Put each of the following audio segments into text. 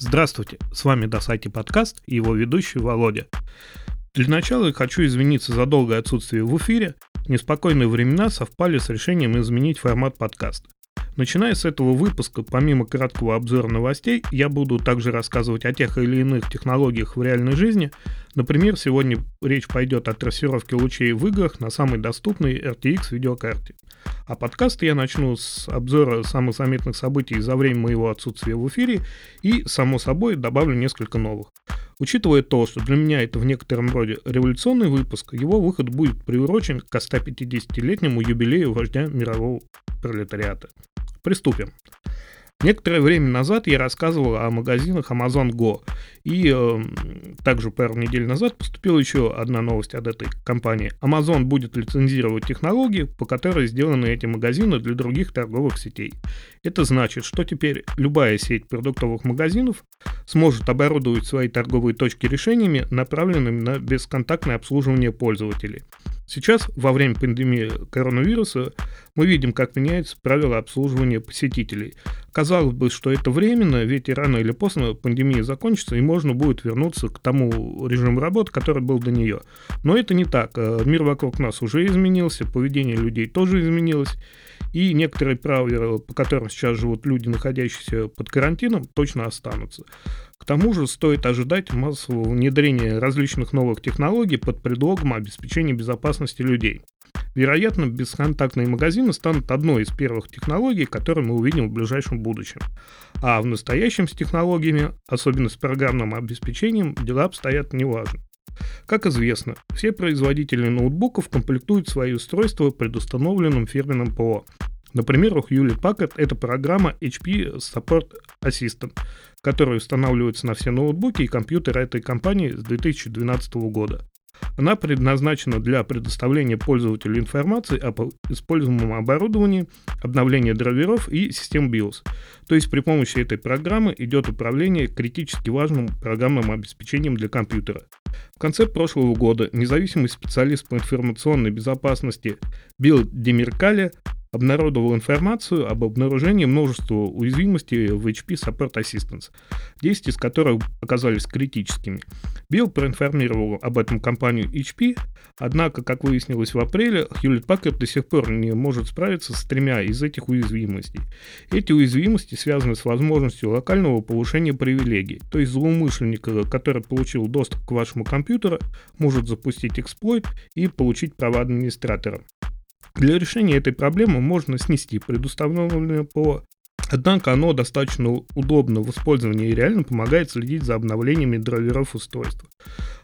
Здравствуйте, с вами Досайти подкаст и его ведущий Володя. Для начала хочу извиниться за долгое отсутствие в эфире. Неспокойные времена совпали с решением изменить формат подкаста. Начиная с этого выпуска, помимо краткого обзора новостей, я буду также рассказывать о тех или иных технологиях в реальной жизни. Например, сегодня речь пойдет о трассировке лучей в играх на самой доступной RTX видеокарте. А подкаст я начну с обзора самых заметных событий за время моего отсутствия в эфире и, само собой, добавлю несколько новых. Учитывая то, что для меня это в некотором роде революционный выпуск, его выход будет приурочен к 150-летнему юбилею вождя мирового пролетариата. Приступим. Некоторое время назад я рассказывал о магазинах Amazon Go. И э, также пару недель назад поступила еще одна новость от этой компании. Amazon будет лицензировать технологии, по которой сделаны эти магазины для других торговых сетей. Это значит, что теперь любая сеть продуктовых магазинов сможет оборудовать свои торговые точки решениями, направленными на бесконтактное обслуживание пользователей. Сейчас, во время пандемии коронавируса, мы видим, как меняются правила обслуживания посетителей. Казалось бы, что это временно, ведь рано или поздно пандемия закончится, и можно будет вернуться к тому режиму работы, который был до нее. Но это не так. Э, мир вокруг нас уже изменился, поведение людей тоже изменилось, и некоторые правила, по которым сейчас живут люди, находящиеся под карантином, точно останутся. К тому же стоит ожидать массового внедрения различных новых технологий под предлогом обеспечения безопасности людей. Вероятно, бесконтактные магазины станут одной из первых технологий, которые мы увидим в ближайшем будущем. А в настоящем с технологиями, особенно с программным обеспечением, дела обстоят неважно. Как известно, все производители ноутбуков комплектуют свои устройства предустановленным фирменным ПО. Например, у Hewlett Packard это программа HP Support Assistant, которая устанавливается на все ноутбуки и компьютеры этой компании с 2012 года. Она предназначена для предоставления пользователю информации об используемом оборудовании, обновления драйверов и систем BIOS. То есть при помощи этой программы идет управление критически важным программным обеспечением для компьютера. В конце прошлого года независимый специалист по информационной безопасности Билл Демиркали обнародовал информацию об обнаружении множества уязвимостей в HP Support Assistance, 10 из которых оказались критическими. Билл проинформировал об этом компанию HP, однако, как выяснилось в апреле, Hewlett Packard до сих пор не может справиться с тремя из этих уязвимостей. Эти уязвимости связаны с возможностью локального повышения привилегий, то есть злоумышленник, который получил доступ к вашему компьютеру, может запустить эксплойт и получить права администратора. Для решения этой проблемы можно снести предустановленное ПО, однако оно достаточно удобно в использовании и реально помогает следить за обновлениями драйверов устройства.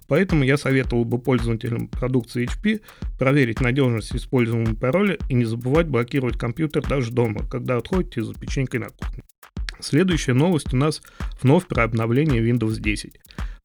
Поэтому я советовал бы пользователям продукции HP проверить надежность используемого пароля и не забывать блокировать компьютер даже дома, когда отходите за печенькой на кухню. Следующая новость у нас вновь про обновление Windows 10.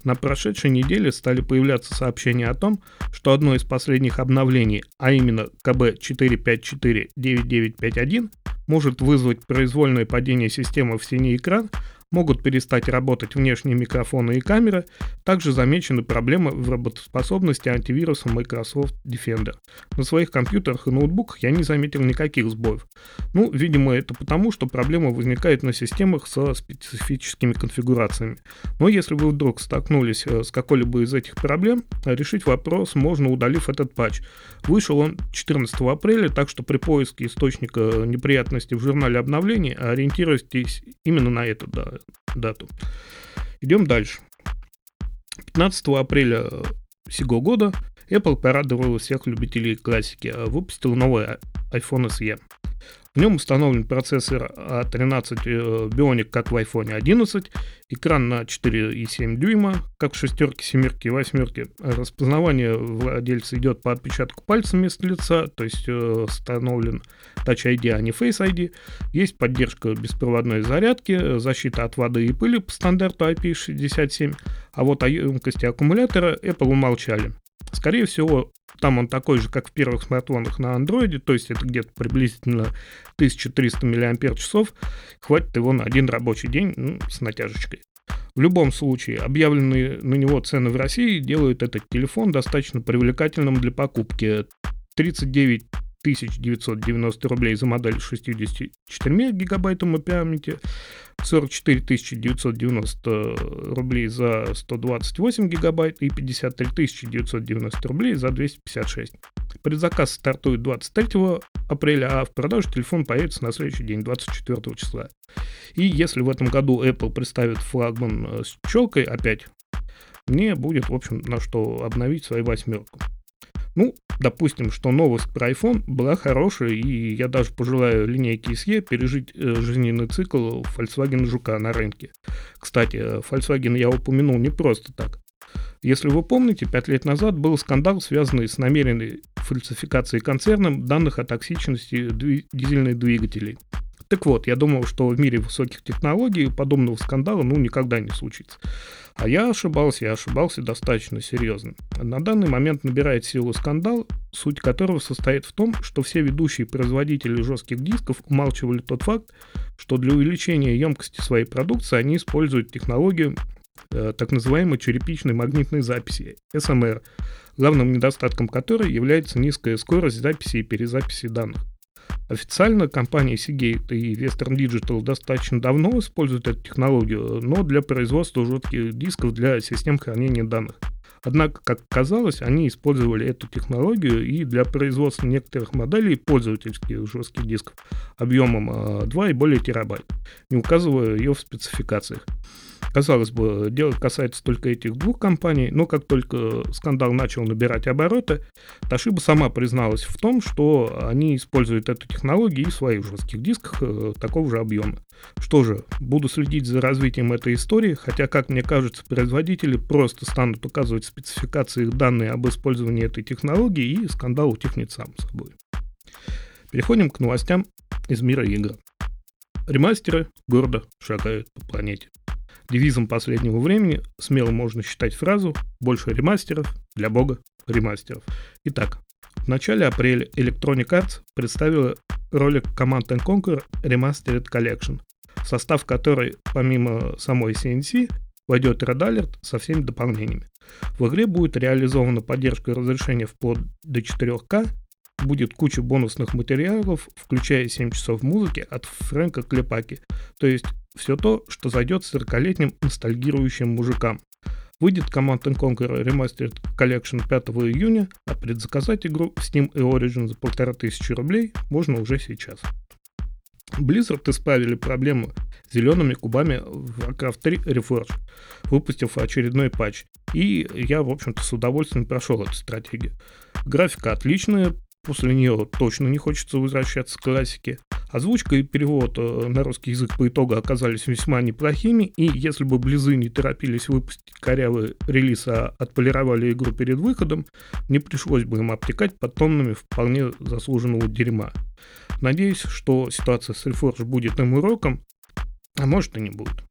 На прошедшей неделе стали появляться сообщения о том, что одно из последних обновлений, а именно KB454-9951, может вызвать произвольное падение системы в синий экран, могут перестать работать внешние микрофоны и камеры. Также замечены проблемы в работоспособности антивируса Microsoft Defender. На своих компьютерах и ноутбуках я не заметил никаких сбоев. Ну, видимо, это потому, что проблема возникает на системах со специфическими конфигурациями. Но если вы вдруг столкнулись э, с какой-либо из этих проблем, решить вопрос можно, удалив этот патч. Вышел он 14 апреля, так что при поиске источника неприятностей в журнале обновлений ориентируйтесь именно на эту да, дату. Идем дальше. 15 апреля сего года Apple порадовала всех любителей классики, выпустил новый iPhone SE. В нем установлен процессор A13 э, Bionic, как в iPhone 11, экран на 4,7 дюйма, как в шестерке, семерке и восьмерке. Распознавание владельца идет по отпечатку пальца вместо лица, то есть э, установлен Touch ID, а не Face ID. Есть поддержка беспроводной зарядки, защита от воды и пыли по стандарту IP67, а вот о емкости аккумулятора Apple умолчали. Скорее всего, там он такой же, как в первых смартфонах на андроиде, то есть это где-то приблизительно 1300 мАч. Хватит его на один рабочий день ну, с натяжечкой. В любом случае, объявленные на него цены в России делают этот телефон достаточно привлекательным для покупки. 39 990 рублей за модель с 64 гигабайтами памяти, 44 990 рублей за 128 гигабайт и 53 990 рублей за 256. Предзаказ стартует 23 апреля, а в продаже телефон появится на следующий день, 24 числа. И если в этом году Apple представит флагман э, с челкой опять, мне будет, в общем, на что обновить свою восьмерку. Ну, допустим, что новость про iPhone была хорошая, и я даже пожелаю линейке SE пережить э, жизненный цикл Volkswagen Жука на рынке. Кстати, э, Volkswagen я упомянул не просто так. Если вы помните, пять лет назад был скандал, связанный с намеренной фальсификацией концерном данных о токсичности дизельных двигателей. Так вот, я думал, что в мире высоких технологий подобного скандала ну никогда не случится. А я ошибался, я ошибался достаточно серьезно. На данный момент набирает силу скандал, суть которого состоит в том, что все ведущие производители жестких дисков умалчивали тот факт, что для увеличения емкости своей продукции они используют технологию э, так называемой черепичной магнитной записи, SMR, главным недостатком которой является низкая скорость записи и перезаписи данных. Официально компания Seagate и Western Digital достаточно давно используют эту технологию, но для производства жестких дисков для систем хранения данных. Однако, как казалось, они использовали эту технологию и для производства некоторых моделей пользовательских жестких дисков объемом 2 а, и более терабайт, не указывая ее в спецификациях. Казалось бы, дело касается только этих двух компаний, но как только скандал начал набирать обороты, Toshiba сама призналась в том, что они используют эту технологию и в своих жестких дисках э, такого же объема. Что же, буду следить за развитием этой истории, хотя, как мне кажется, производители просто станут указывать в спецификациях данные об использовании этой технологии, и скандал утихнет сам собой. Переходим к новостям из мира игр. Ремастеры гордо шагают по планете. Девизом последнего времени смело можно считать фразу «больше ремастеров, для бога ремастеров». Итак, в начале апреля Electronic Arts представила ролик Command Conquer Remastered Collection, состав которой, помимо самой CNC, войдет Red Alert со всеми дополнениями. В игре будет реализована поддержка разрешения вплоть до 4К, будет куча бонусных материалов, включая 7 часов музыки от Фрэнка Клепаки, то есть все то, что зайдет 40-летним ностальгирующим мужикам. Выйдет Command Conquer Remastered Collection 5 июня, а предзаказать игру в Steam и Origin за 1500 рублей можно уже сейчас. Blizzard исправили проблему зелеными кубами в Warcraft 3 Reforged, выпустив очередной патч. И я, в общем-то, с удовольствием прошел эту стратегию. Графика отличная, после нее точно не хочется возвращаться к классике. Озвучка и перевод э, на русский язык по итогу оказались весьма неплохими, и если бы Близы не торопились выпустить корявый релиз, а отполировали игру перед выходом, не пришлось бы им обтекать под тоннами вполне заслуженного дерьма. Надеюсь, что ситуация с Reforge будет им уроком, а может и не будет.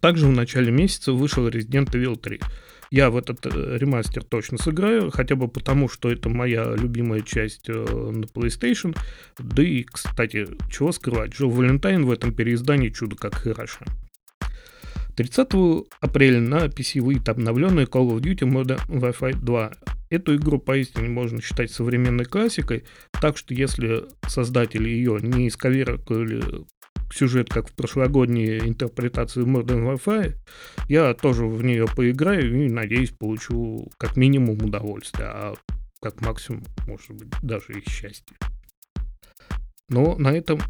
Также в начале месяца вышел Resident Evil 3. Я в этот э, ремастер точно сыграю, хотя бы потому, что это моя любимая часть э, на PlayStation. Да и, кстати, чего скрывать, Джо Валентайн в этом переиздании чудо как хорошо. 30 апреля на PC выйдет обновленный Call of Duty Modern Warfare 2. Эту игру поистине можно считать современной классикой, так что если создатели ее не исковеркали сюжет, как в прошлогодней интерпретации Modern Warfare, я тоже в нее поиграю и, надеюсь, получу как минимум удовольствие, а как максимум, может быть, даже и счастье. Но на этом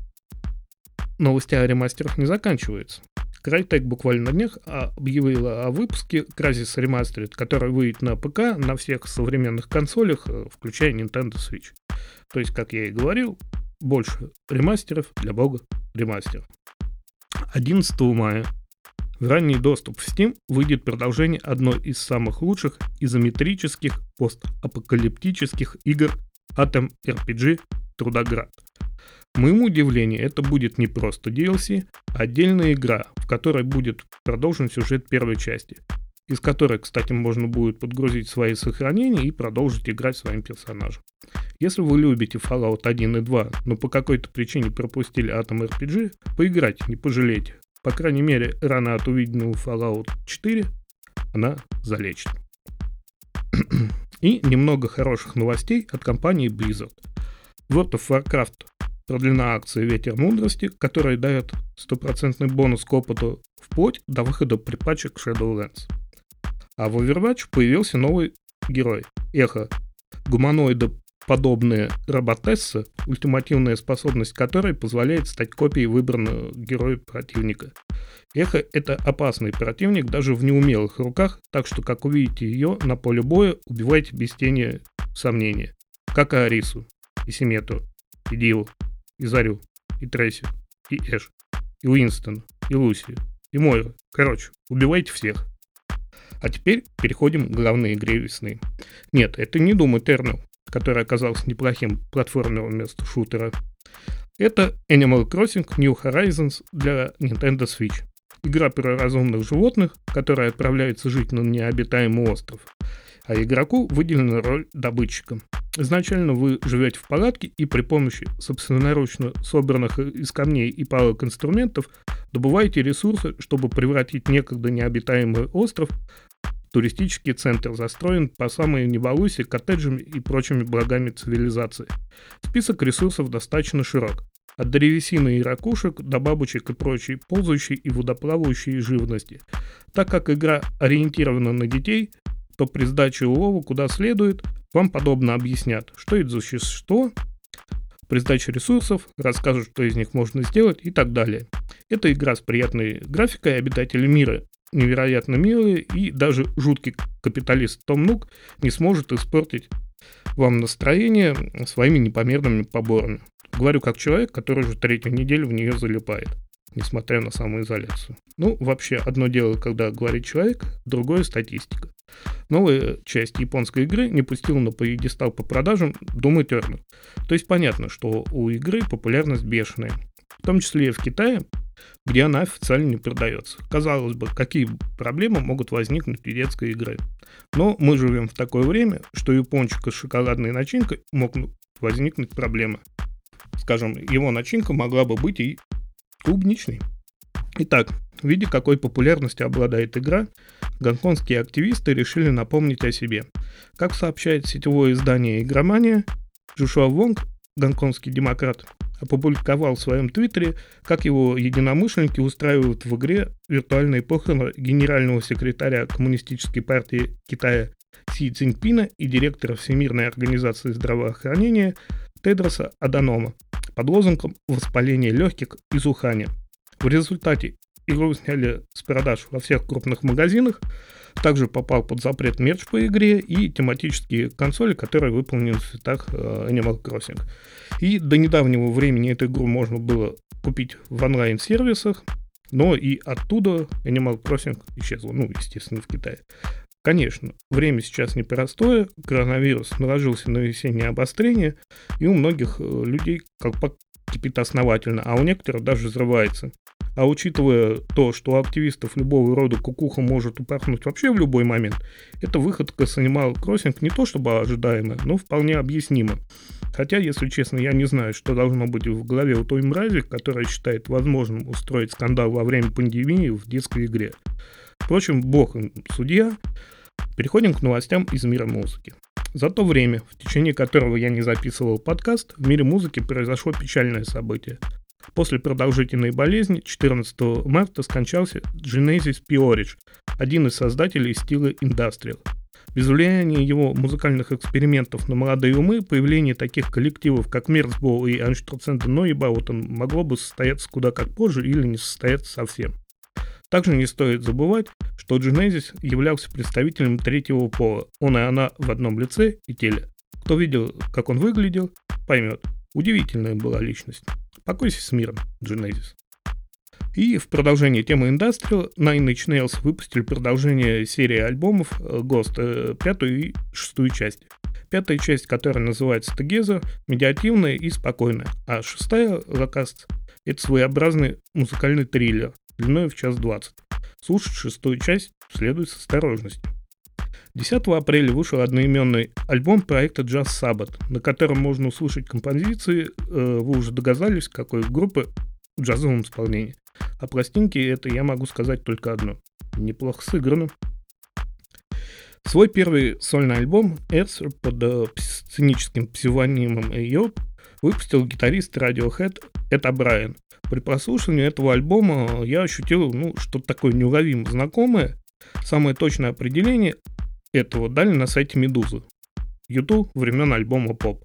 новости о ремастерах не заканчиваются. Crytek буквально на днях объявила о выпуске Crysis Remastered, который выйдет на ПК на всех современных консолях, э, включая Nintendo Switch. То есть, как я и говорил, больше ремастеров для бога ремастер. 11 мая в ранний доступ в Steam выйдет продолжение одной из самых лучших изометрических постапокалиптических игр Atom RPG Трудоград. К моему удивлению, это будет не просто DLC, а отдельная игра, в которой будет продолжен сюжет первой части из которой, кстати, можно будет подгрузить свои сохранения и продолжить играть своим персонажем. Если вы любите Fallout 1 и 2, но по какой-то причине пропустили Atom RPG, поиграйте, не пожалейте. По крайней мере, рано от увиденного Fallout 4 она залечит. И немного хороших новостей от компании Blizzard. World of Warcraft продлена акция «Ветер мудрости», которая дает стопроцентный бонус к опыту вплоть до выхода припачек Shadowlands. А в Overwatch появился новый герой – Эхо. Гуманоиды подобные роботессы, ультимативная способность которой позволяет стать копией выбранного героя противника. Эхо – это опасный противник даже в неумелых руках, так что, как увидите ее на поле боя, убивайте без тени сомнения. Как и Арису, и Симету, и Диву, и Зарю, и Тресси, и Эш, и Уинстон, и Лусию, и Мойру. Короче, убивайте всех. А теперь переходим к главной игре весны. Нет, это не Doom Eternal, который оказался неплохим платформенным вместо шутера. Это Animal Crossing New Horizons для Nintendo Switch. Игра про разумных животных, которая отправляется жить на необитаемый остров. А игроку выделена роль добытчика. Изначально вы живете в палатке и при помощи собственноручно собранных из камней и палок инструментов добываете ресурсы, чтобы превратить некогда необитаемый остров Туристический центр застроен по самой небалуйсе коттеджами и прочими благами цивилизации. Список ресурсов достаточно широк. От древесины и ракушек до бабочек и прочей ползающей и водоплавающей живности. Так как игра ориентирована на детей, то при сдаче улова куда следует, вам подобно объяснят, что это за существо, при сдаче ресурсов расскажут, что из них можно сделать и так далее. Это игра с приятной графикой, обитатели мира невероятно милые, и даже жуткий капиталист Том Нук не сможет испортить вам настроение своими непомерными поборами. Говорю как человек, который уже третью неделю в нее залипает, несмотря на самоизоляцию. Ну, вообще, одно дело, когда говорит человек, другое статистика. Новая часть японской игры не пустила на поедестал по продажам Doom Eternal. То есть понятно, что у игры популярность бешеная. В том числе и в Китае, где она официально не продается. Казалось бы, какие проблемы могут возникнуть у детской игры. Но мы живем в такое время, что у пончика с шоколадной начинкой могут возникнуть проблемы. Скажем, его начинка могла бы быть и клубничной. Итак, видя какой популярностью обладает игра, гонконгские активисты решили напомнить о себе. Как сообщает сетевое издание «Игромания», Джошуа Вонг, гонконгский демократ, опубликовал в своем твиттере, как его единомышленники устраивают в игре виртуальные похороны генерального секретаря Коммунистической партии Китая Си Цзиньпина и директора Всемирной организации здравоохранения Тедроса Аданома под лозунгом «Воспаление легких и сухания». В результате игру сняли с продаж во всех крупных магазинах, также попал под запрет мерч по игре и тематические консоли, которые выполнены в цветах э, Animal Crossing. И до недавнего времени эту игру можно было купить в онлайн-сервисах, но и оттуда Animal Crossing исчезла, ну, естественно, в Китае. Конечно, время сейчас непростое, коронавирус наложился на весеннее обострение, и у многих э, людей как кипит основательно, а у некоторых даже взрывается. А учитывая то, что у активистов любого рода кукуха может упорхнуть вообще в любой момент, это выходка с Animal Crossing не то чтобы ожидаемая, но вполне объяснима. Хотя, если честно, я не знаю, что должно быть в голове у той мрази, которая считает возможным устроить скандал во время пандемии в детской игре. Впрочем, бог им судья. Переходим к новостям из мира музыки. За то время, в течение которого я не записывал подкаст, в мире музыки произошло печальное событие – После продолжительной болезни 14 марта скончался Genesis Piorich, один из создателей стиля Industrial. Без влияния его музыкальных экспериментов на молодые умы, появление таких коллективов, как Мерцбол и Анштруцента Нойбаутен, могло бы состояться куда как позже или не состояться совсем. Также не стоит забывать, что Genesis являлся представителем третьего пола, он и она в одном лице и теле. Кто видел, как он выглядел, поймет. Удивительная была личность. Покойся с миром, Genesis. И в продолжение темы Industrial Nine Inch Nails выпустили продолжение серии альбомов э, Ghost, э, пятую и шестую часть. Пятая часть, которая называется Together, медиативная и спокойная, а шестая, Locust, это своеобразный музыкальный триллер, длиной в час двадцать. Слушать шестую часть следует с осторожностью. 10 апреля вышел одноименный альбом проекта Jazz Sabbath, на котором можно услышать композиции, э, вы уже догадались, какой группы в джазовом исполнении. А пластинки это я могу сказать только одно. Неплохо сыграно. Свой первый сольный альбом Answer под э, сценическим псевдонимом Эйоп выпустил гитарист Radiohead Эд Брайан. При прослушивании этого альбома я ощутил ну, что-то такое неуловимо знакомое. Самое точное определение этого дали на сайте Медузы. YouTube времен альбома поп.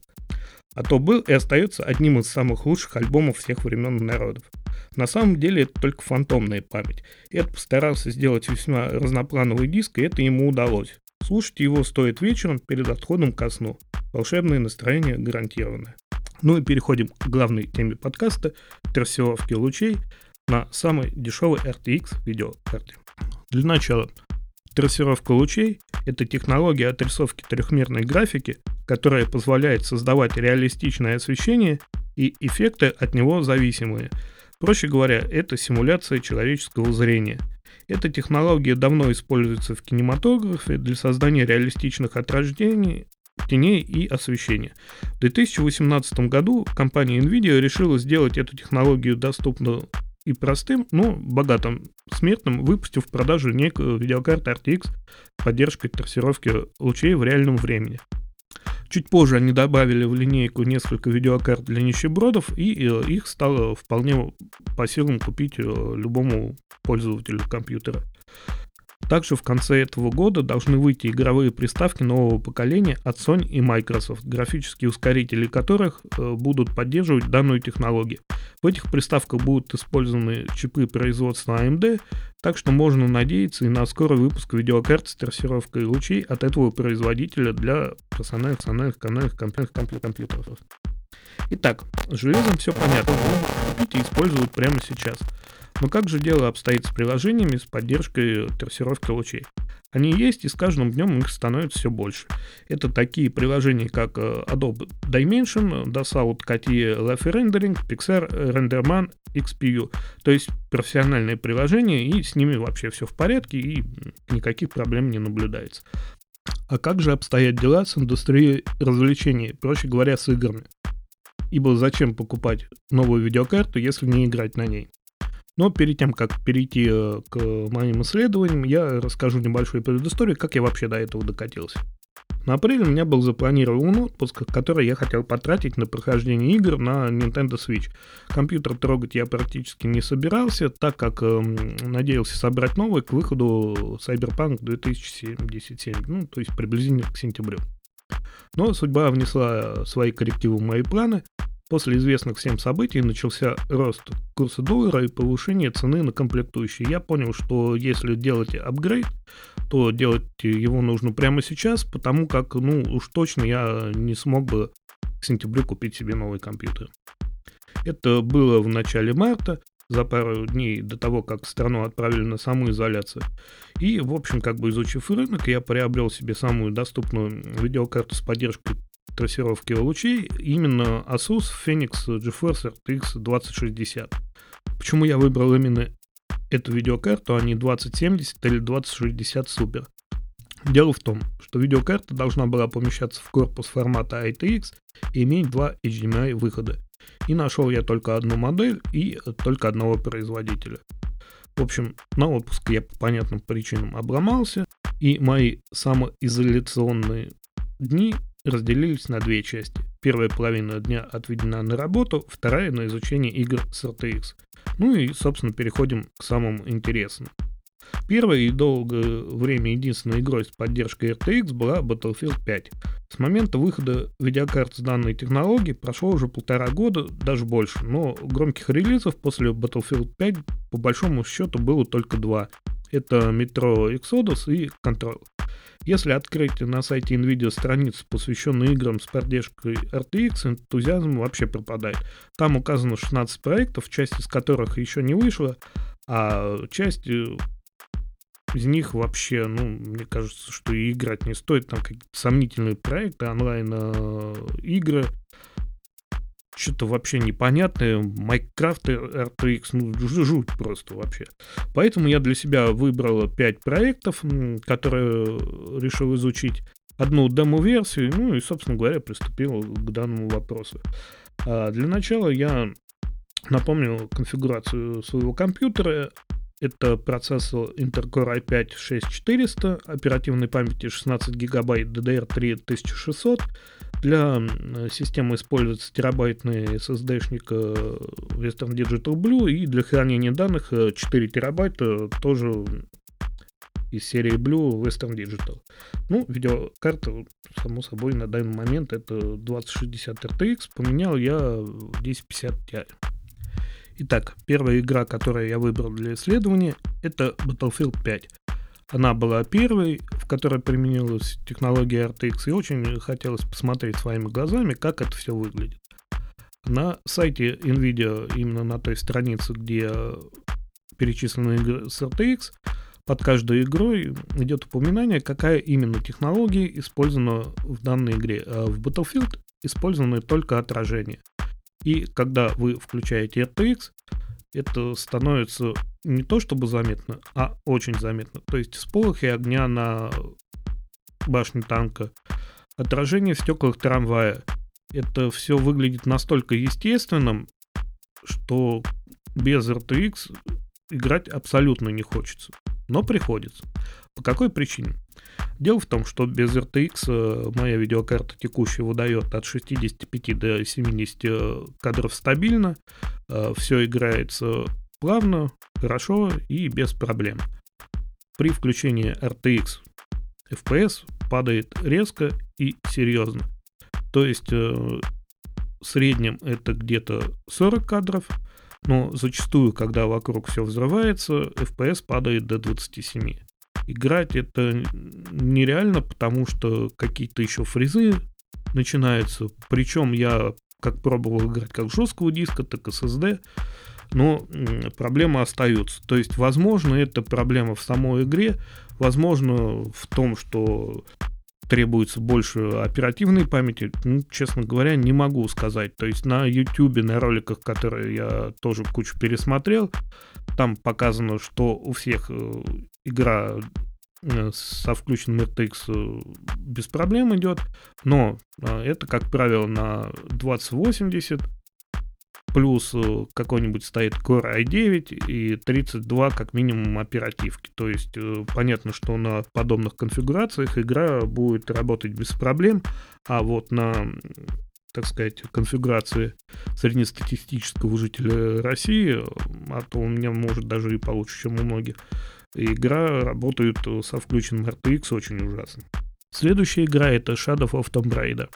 А то был и остается одним из самых лучших альбомов всех времен и народов. На самом деле это только фантомная память. Эд постарался сделать весьма разноплановый диск, и это ему удалось. Слушать его стоит вечером перед отходом ко сну. Волшебное настроение гарантированное. Ну и переходим к главной теме подкаста – трассировки лучей на самой дешевой RTX видеокарте. Для начала, трассировка лучей – это технология отрисовки трехмерной графики, которая позволяет создавать реалистичное освещение и эффекты от него зависимые. Проще говоря, это симуляция человеческого зрения. Эта технология давно используется в кинематографе для создания реалистичных отражений теней и освещения. В 2018 году компания Nvidia решила сделать эту технологию доступную и простым, но богатым смертным, выпустив в продажу некую видеокарту RTX с поддержкой трассировки лучей в реальном времени. Чуть позже они добавили в линейку несколько видеокарт для нищебродов, и э, их стало вполне по силам купить э, любому пользователю компьютера. Также в конце этого года должны выйти игровые приставки нового поколения от Sony и Microsoft, графические ускорители которых э, будут поддерживать данную технологию. В этих приставках будут использованы чипы производства AMD, так что можно надеяться и на скорый выпуск видеокарт с трассировкой лучей от этого производителя для персональных, персональных канальных компьютеров. Итак, с железом все понятно, купить и использовать прямо сейчас – но как же дело обстоит с приложениями с поддержкой трассировки лучей? Они есть, и с каждым днем их становится все больше. Это такие приложения, как э, Adobe Dimension, Dassault CATIE Life Rendering, Pixar Renderman XPU. То есть профессиональные приложения, и с ними вообще все в порядке, и никаких проблем не наблюдается. А как же обстоят дела с индустрией развлечений, проще говоря, с играми? Ибо зачем покупать новую видеокарту, если не играть на ней? Но перед тем, как перейти э, к моим исследованиям, я расскажу небольшую предысторию, как я вообще до этого докатился. На апрель у меня был запланирован отпуск, который я хотел потратить на прохождение игр на Nintendo Switch. Компьютер трогать я практически не собирался, так как э, надеялся собрать новый к выходу Cyberpunk 2077, ну, то есть приблизительно к сентябрю. Но судьба внесла свои коррективы в мои планы, После известных всем событий начался рост курса доллара и повышение цены на комплектующие. Я понял, что если делать апгрейд, то делать его нужно прямо сейчас, потому как, ну, уж точно я не смог бы к сентябрю купить себе новый компьютер. Это было в начале марта, за пару дней до того, как страну отправили на самоизоляцию. И, в общем, как бы изучив рынок, я приобрел себе самую доступную видеокарту с поддержкой трассировки лучей именно Asus Phoenix GeForce RTX 2060. Почему я выбрал именно эту видеокарту, а не 2070 или 2060 Super? Дело в том, что видеокарта должна была помещаться в корпус формата ITX и иметь два HDMI выхода. И нашел я только одну модель и только одного производителя. В общем, на отпуск я по понятным причинам обломался, и мои самоизоляционные дни разделились на две части. Первая половина дня отведена на работу, вторая на изучение игр с RTX. Ну и, собственно, переходим к самому интересному. Первой и долгое время единственной игрой с поддержкой RTX была Battlefield 5. С момента выхода видеокарт с данной технологией прошло уже полтора года, даже больше, но громких релизов после Battlefield 5 по большому счету было только два. Это Metro Exodus и Control. Если открыть на сайте NVIDIA страницу, посвященную играм с поддержкой RTX, энтузиазм вообще пропадает. Там указано 16 проектов, часть из которых еще не вышла, а часть э, из них вообще, ну, мне кажется, что и играть не стоит. Там какие-то сомнительные проекты, онлайн-игры. Э, что-то вообще непонятное. Майнкрафт RTX, ну, жуть просто вообще. Поэтому я для себя выбрал 5 проектов, которые решил изучить. Одну демо-версию, ну и, собственно говоря, приступил к данному вопросу. А для начала я напомню конфигурацию своего компьютера. Это процессор Intel Core i5-6400, оперативной памяти 16 гигабайт DDR3 1600. Для системы используется терабайтный SSD-шник э, Western Digital Blue и для хранения данных 4 э, терабайта тоже из серии Blue Western Digital. Ну, видеокарта, само собой, на данный момент это 2060 RTX. Поменял я 1050 Ti. Итак, первая игра, которую я выбрал для исследования, это Battlefield 5. Она была первой, в которой применилась технология RTX, и очень хотелось посмотреть своими глазами, как это все выглядит. На сайте NVIDIA, именно на той странице, где перечислены игры с RTX, под каждой игрой идет упоминание, какая именно технология использована в данной игре. А в Battlefield использованы только отражения. И когда вы включаете RTX, это становится не то чтобы заметно, а очень заметно. То есть сполохи огня на башне танка, отражение в стеклах трамвая. Это все выглядит настолько естественным, что без RTX играть абсолютно не хочется но приходится. По какой причине? Дело в том, что без RTX э, моя видеокарта текущая выдает от 65 до 70 э, кадров стабильно, э, все играется плавно, хорошо и без проблем. При включении RTX FPS падает резко и серьезно. То есть в среднем это где-то 40 кадров, но зачастую, когда вокруг все взрывается, FPS падает до 27. Играть это нереально, потому что какие-то еще фрезы начинаются. Причем я как пробовал играть как жесткого диска, так и SSD, но проблемы остаются. То есть, возможно, это проблема в самой игре, возможно, в том, что требуется больше оперативной памяти, ну, честно говоря, не могу сказать. То есть на YouTube, на роликах, которые я тоже кучу пересмотрел, там показано, что у всех э, игра э, со включенным RTX э, без проблем идет, но это, как правило, на 2080 плюс э, какой-нибудь стоит Core i9 и 32 как минимум оперативки. То есть понятно, что на подобных конфигурациях игра будет работать без проблем, а вот на так сказать, конфигурации среднестатистического жителя России, а то у меня может даже и получше, чем у многих, игра работает со включенным RTX очень ужасно. Следующая игра это Shadow of Tomb Raider.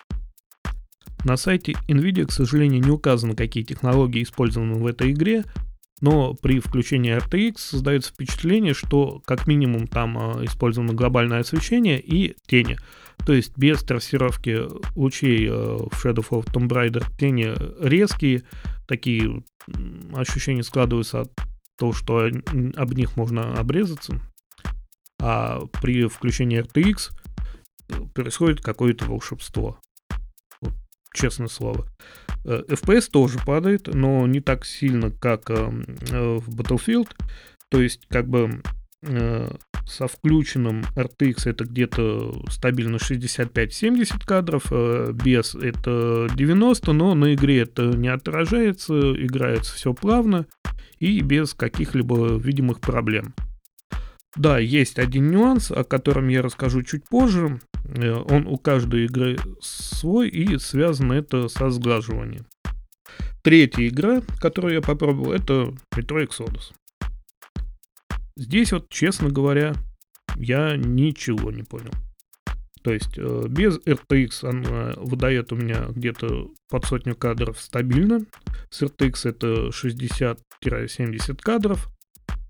На сайте NVIDIA, к сожалению, не указано, какие технологии использованы в этой игре, но при включении RTX создается впечатление, что как минимум там э, использовано глобальное освещение и тени. То есть без трассировки лучей э, в Shadow of Tomb Raider тени резкие, такие ощущения складываются от того, что об них можно обрезаться. А при включении RTX происходит какое-то волшебство честное слово. Э, FPS тоже падает, но не так сильно, как э, э, в Battlefield. То есть, как бы со включенным RTX это где-то стабильно 65-70 кадров, без это 90, но на игре это не отражается, играется все плавно и без каких-либо видимых проблем. Да, есть один нюанс, о котором я расскажу чуть позже. Э, он у каждой игры свой, и связано это со сглаживанием. Третья игра, которую я попробовал, это Metro Exodus. Здесь вот, честно говоря, я ничего не понял. То есть э, без RTX она выдает у меня где-то под сотню кадров стабильно. С RTX это 60-70 кадров.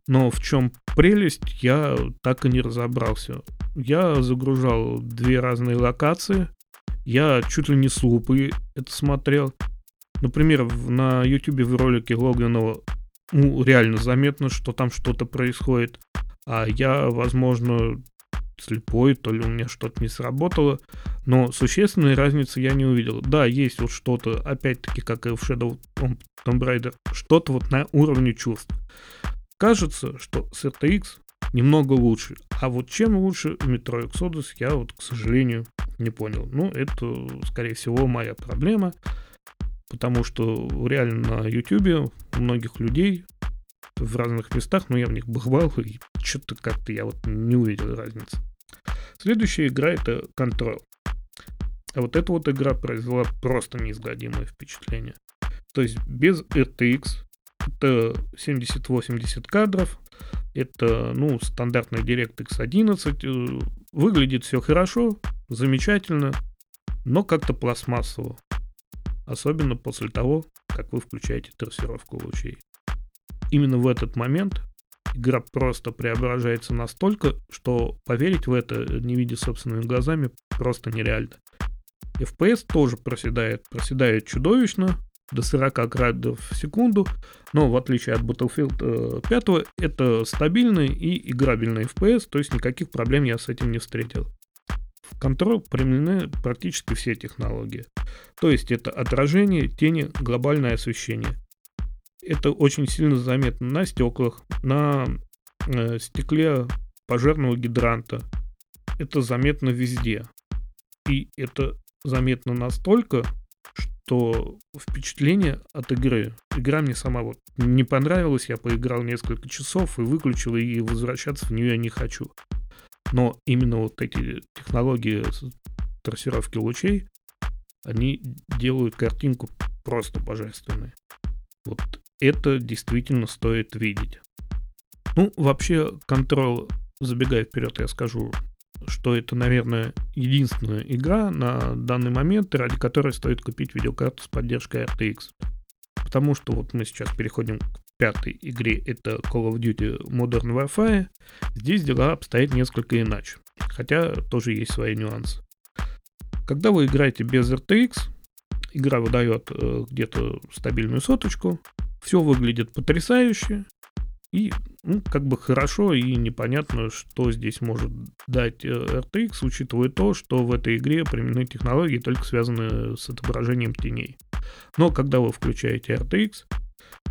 Но в чем прелесть, я так и не разобрался. Я загружал две разные локации. Я чуть ли не с это смотрел. Например, на YouTube в ролике Логвинова ну, реально заметно, что там что-то происходит. А я, возможно, слепой, то ли у меня что-то не сработало. Но существенной разницы я не увидел. Да, есть вот что-то, опять-таки, как и в Shadow Tomb Raider, что-то вот на уровне чувств. Кажется, что с RTX немного лучше. А вот чем лучше Metro Exodus, я вот, к сожалению, не понял. Ну, это, скорее всего, моя проблема, потому что реально на YouTube у многих людей в разных местах, но я в них бывал, и что-то как-то я вот не увидел разницы. Следующая игра это Control. А вот эта вот игра произвела просто неизгладимое впечатление. То есть без RTX, это 70-80 кадров, это, ну, стандартный DirectX 11, э, выглядит все хорошо, замечательно, но как-то пластмассово. Особенно после того, как вы включаете трассировку лучей. Именно в этот момент игра просто преображается настолько, что поверить в это, не видя собственными глазами, просто нереально. FPS тоже проседает, проседает чудовищно, до 40 градусов в секунду, но в отличие от Battlefield 5, э, это стабильный и играбельный FPS, то есть никаких проблем я с этим не встретил. В Control применены практически все технологии. То есть это отражение, тени, глобальное освещение. Это очень сильно заметно на стеклах, на э, стекле пожарного гидранта. Это заметно везде. И это заметно настолько, что впечатление от игры. Игра мне сама вот не понравилась, я поиграл несколько часов и выключил, и возвращаться в нее не хочу. Но именно вот эти технологии трассировки лучей, они делают картинку просто божественной. Вот это действительно стоит видеть. Ну, вообще, контроль, забегая вперед, я скажу, что это, наверное, единственная игра на данный момент, ради которой стоит купить видеокарту с поддержкой RTX. Потому что вот мы сейчас переходим к пятой игре, это Call of Duty Modern Warfare. Здесь дела обстоят несколько иначе, хотя тоже есть свои нюансы. Когда вы играете без RTX, игра выдает э, где-то стабильную соточку, все выглядит потрясающе, и ну, как бы хорошо и непонятно, что здесь может дать э, RTX, учитывая то, что в этой игре применены технологии, только связанные с отображением теней. Но когда вы включаете RTX,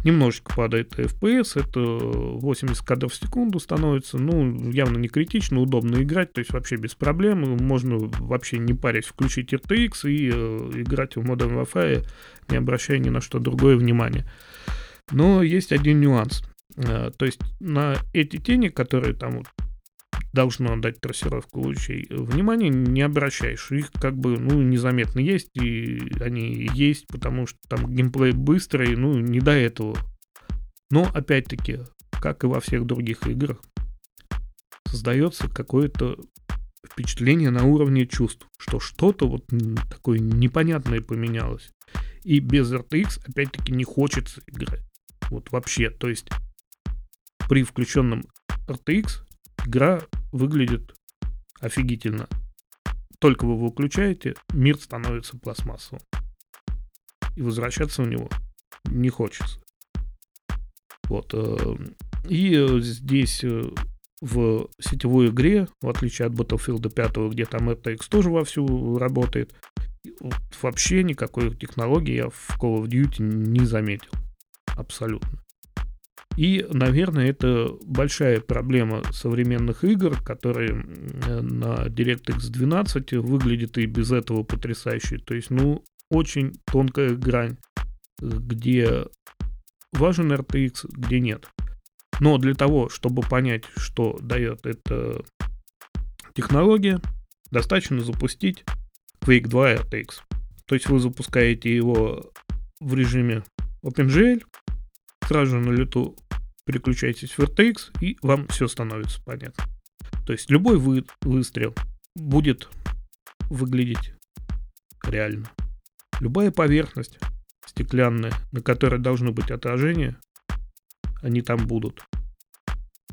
немножечко падает FPS, это 80 кадров в секунду становится, ну, явно не критично, удобно играть, то есть вообще без проблем, можно вообще не парясь включить RTX и э, играть в Modern Warfare, не обращая ни на что другое внимания. Но есть один нюанс – Э, то есть на эти тени, которые там вот должно дать трассировку лучей, внимания не обращаешь. Их как бы, ну, незаметно есть, и они есть, потому что там геймплей быстрый, ну, не до этого. Но, опять-таки, как и во всех других играх, создается какое-то впечатление на уровне чувств, что что-то вот такое непонятное поменялось. И без RTX, опять-таки, не хочется играть. Вот вообще, то есть при включенном RTX игра выглядит офигительно. Только вы его выключаете, мир становится пластмассовым. И возвращаться в него не хочется. Вот. Э, и здесь э, в сетевой игре, в отличие от Battlefield 5, где там RTX тоже вовсю работает, вообще никакой технологии я в Call of Duty не заметил. Абсолютно. И, наверное, это большая проблема современных игр, которые на DirectX 12 выглядят и без этого потрясающе. То есть, ну, очень тонкая грань, где важен RTX, где нет. Но для того, чтобы понять, что дает эта технология, достаточно запустить Quake 2 RTX. То есть вы запускаете его в режиме OpenGL, сразу же на лету переключаетесь в RTX, и вам все становится понятно. То есть любой вы, выстрел будет выглядеть реально. Любая поверхность стеклянная, на которой должны быть отражения, они там будут.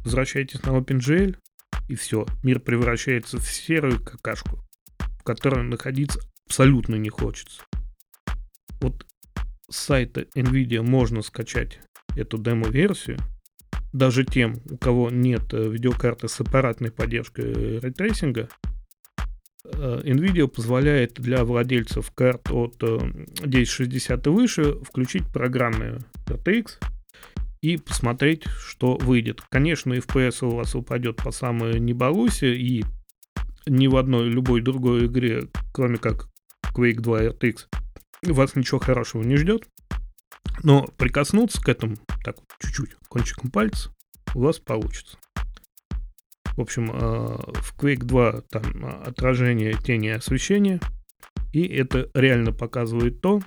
Возвращайтесь на OpenGL, и все. Мир превращается в серую какашку, в которой находиться абсолютно не хочется. Вот с сайта NVIDIA можно скачать эту демо-версию, даже тем, у кого нет э, видеокарты с аппаратной поддержкой рейтрейсинга, э, NVIDIA позволяет для владельцев карт от 1060 э, и выше включить программные RTX и посмотреть, что выйдет. Конечно, FPS у вас упадет по самой небалусе, и ни в одной любой другой игре, кроме как Quake 2 RTX, вас ничего хорошего не ждет. Но прикоснуться к этому так чуть-чуть кончиком пальца, у вас получится. В общем, э, в Quake 2 там отражение тени и освещения, и это реально показывает то,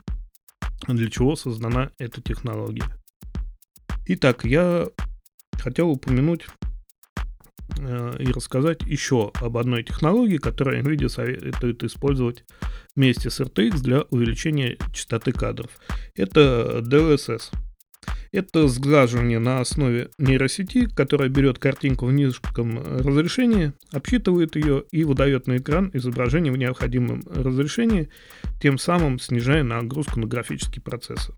для чего создана эта технология. Итак, я хотел упомянуть э, и рассказать еще об одной технологии, которую NVIDIA советует использовать вместе с RTX для увеличения частоты кадров. Это DLSS. Это сглаживание на основе нейросети, которая берет картинку в низком разрешении, обсчитывает ее и выдает на экран изображение в необходимом разрешении, тем самым снижая нагрузку на графический процессор.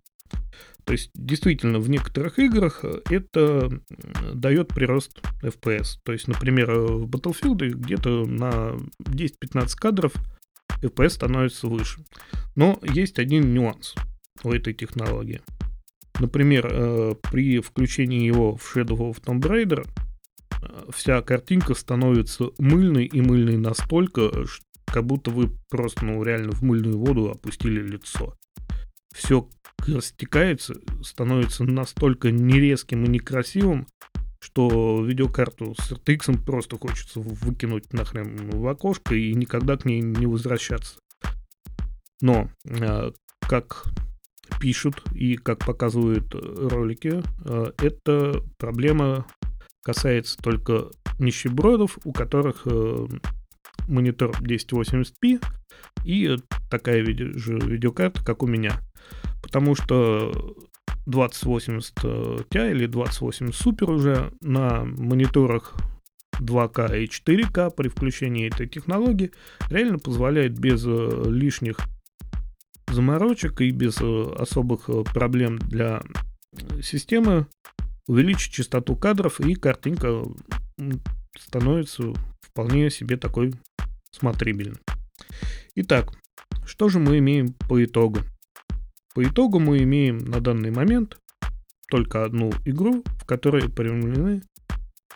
То есть, действительно, в некоторых играх это дает прирост FPS. То есть, например, в Battlefield где-то на 10-15 кадров FPS становится выше. Но есть один нюанс у этой технологии. Например, э, при включении его в Shadow of Tomb Raider э, вся картинка становится мыльной и мыльной настолько, как будто вы просто, ну, реально в мыльную воду опустили лицо. Все растекается, становится настолько нерезким и некрасивым, что видеокарту с RTX просто хочется выкинуть нахрен в окошко и никогда к ней не возвращаться. Но, э, как пишут и как показывают ролики, э, эта проблема касается только нищебродов, у которых э, монитор 1080p и такая же видеокарта, как у меня. Потому что 2080 Ti или 2080 Super уже на мониторах 2К и 4К при включении этой технологии реально позволяет без э, лишних заморочек и без э, особых э, проблем для системы увеличить частоту кадров и картинка становится вполне себе такой смотрибельной. Итак, что же мы имеем по итогу? По итогу мы имеем на данный момент только одну игру, в которой применены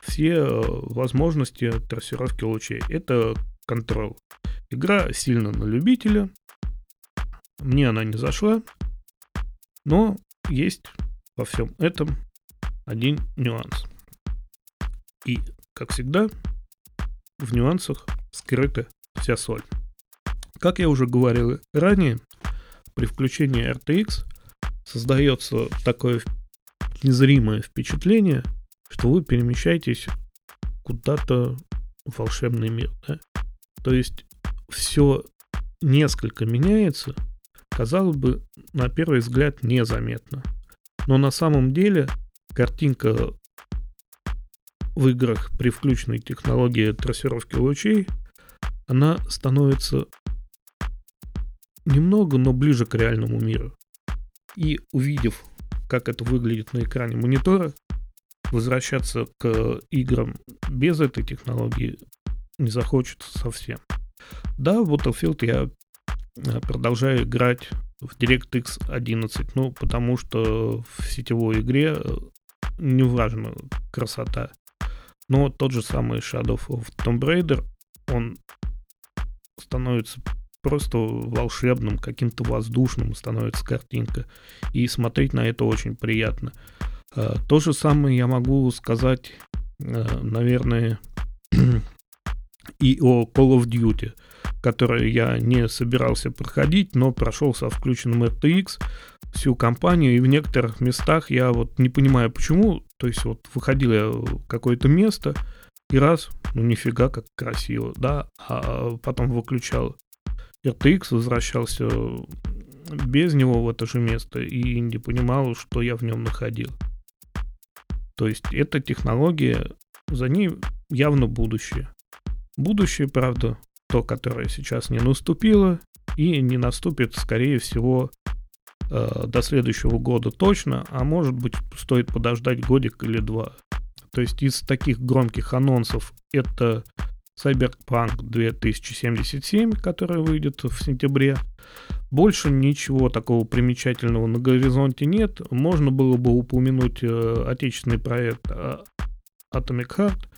все э, возможности трассировки лучей. Это Control. Игра сильно на любителя. Мне она не зашла. Но есть во всем этом один нюанс. И, как всегда, в нюансах скрыта вся соль. Как я уже говорил ранее, при включении RTX создается такое незримое впечатление, что вы перемещаетесь куда-то в волшебный мир. Да? То есть все несколько меняется, казалось бы, на первый взгляд незаметно. Но на самом деле картинка в играх при включенной технологии трассировки лучей, она становится немного, но ближе к реальному миру. И увидев, как это выглядит на экране монитора, возвращаться к играм без этой технологии не захочется совсем. Да, в Battlefield я продолжаю играть в DirectX 11, ну, потому что в сетевой игре э, не важна красота. Но тот же самый Shadow of Tomb Raider, он становится просто волшебным, каким-то воздушным становится картинка. И смотреть на это очень приятно. А, то же самое я могу сказать, наверное, и о Call of Duty, который я не собирался проходить, но прошел со включенным RTX всю кампанию, и в некоторых местах я вот не понимаю почему, то есть вот выходил я в какое-то место, и раз, ну нифига как красиво, да, а потом выключал RTX возвращался без него в это же место и не понимал, что я в нем находил. То есть эта технология, за ней явно будущее. Будущее, правда, то, которое сейчас не наступило и не наступит, скорее всего, э, до следующего года точно, а может быть стоит подождать годик или два. То есть из таких громких анонсов это Cyberpunk 2077, который выйдет в сентябре. Больше ничего такого примечательного на горизонте нет. Можно было бы упомянуть э, отечественный проект э, Atomic Heart,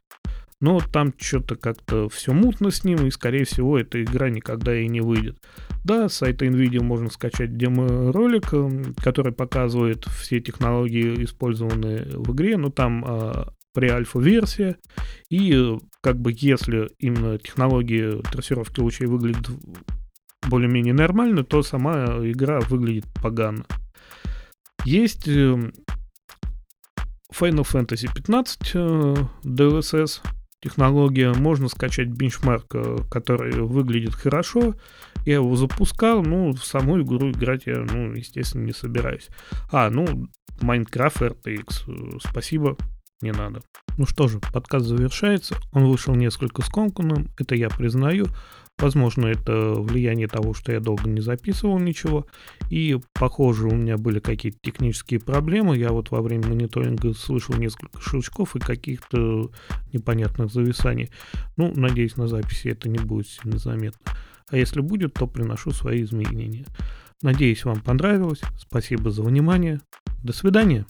но там что-то как-то все мутно с ним, и, скорее всего, эта игра никогда и не выйдет. Да, с сайта NVIDIA можно скачать демо-ролик, который показывает все технологии, использованные в игре, но там а, при альфа-версия, и как бы если именно технологии трассировки лучей выглядят более-менее нормально, то сама игра выглядит погано. Есть эм, Final Fantasy 15 э, DLSS технология. Можно скачать бенчмарк, э, который выглядит хорошо. Я его запускал, ну, в саму игру играть я, ну, естественно, не собираюсь. А, ну, Minecraft RTX, спасибо, не надо. Ну что же, подкаст завершается. Он вышел несколько скомканным, это я признаю. Возможно, это влияние того, что я долго не записывал ничего. И, похоже, у меня были какие-то технические проблемы. Я вот во время мониторинга слышал несколько щелчков и каких-то непонятных зависаний. Ну, надеюсь, на записи это не будет сильно заметно. А если будет, то приношу свои изменения. Надеюсь, вам понравилось. Спасибо за внимание. До свидания.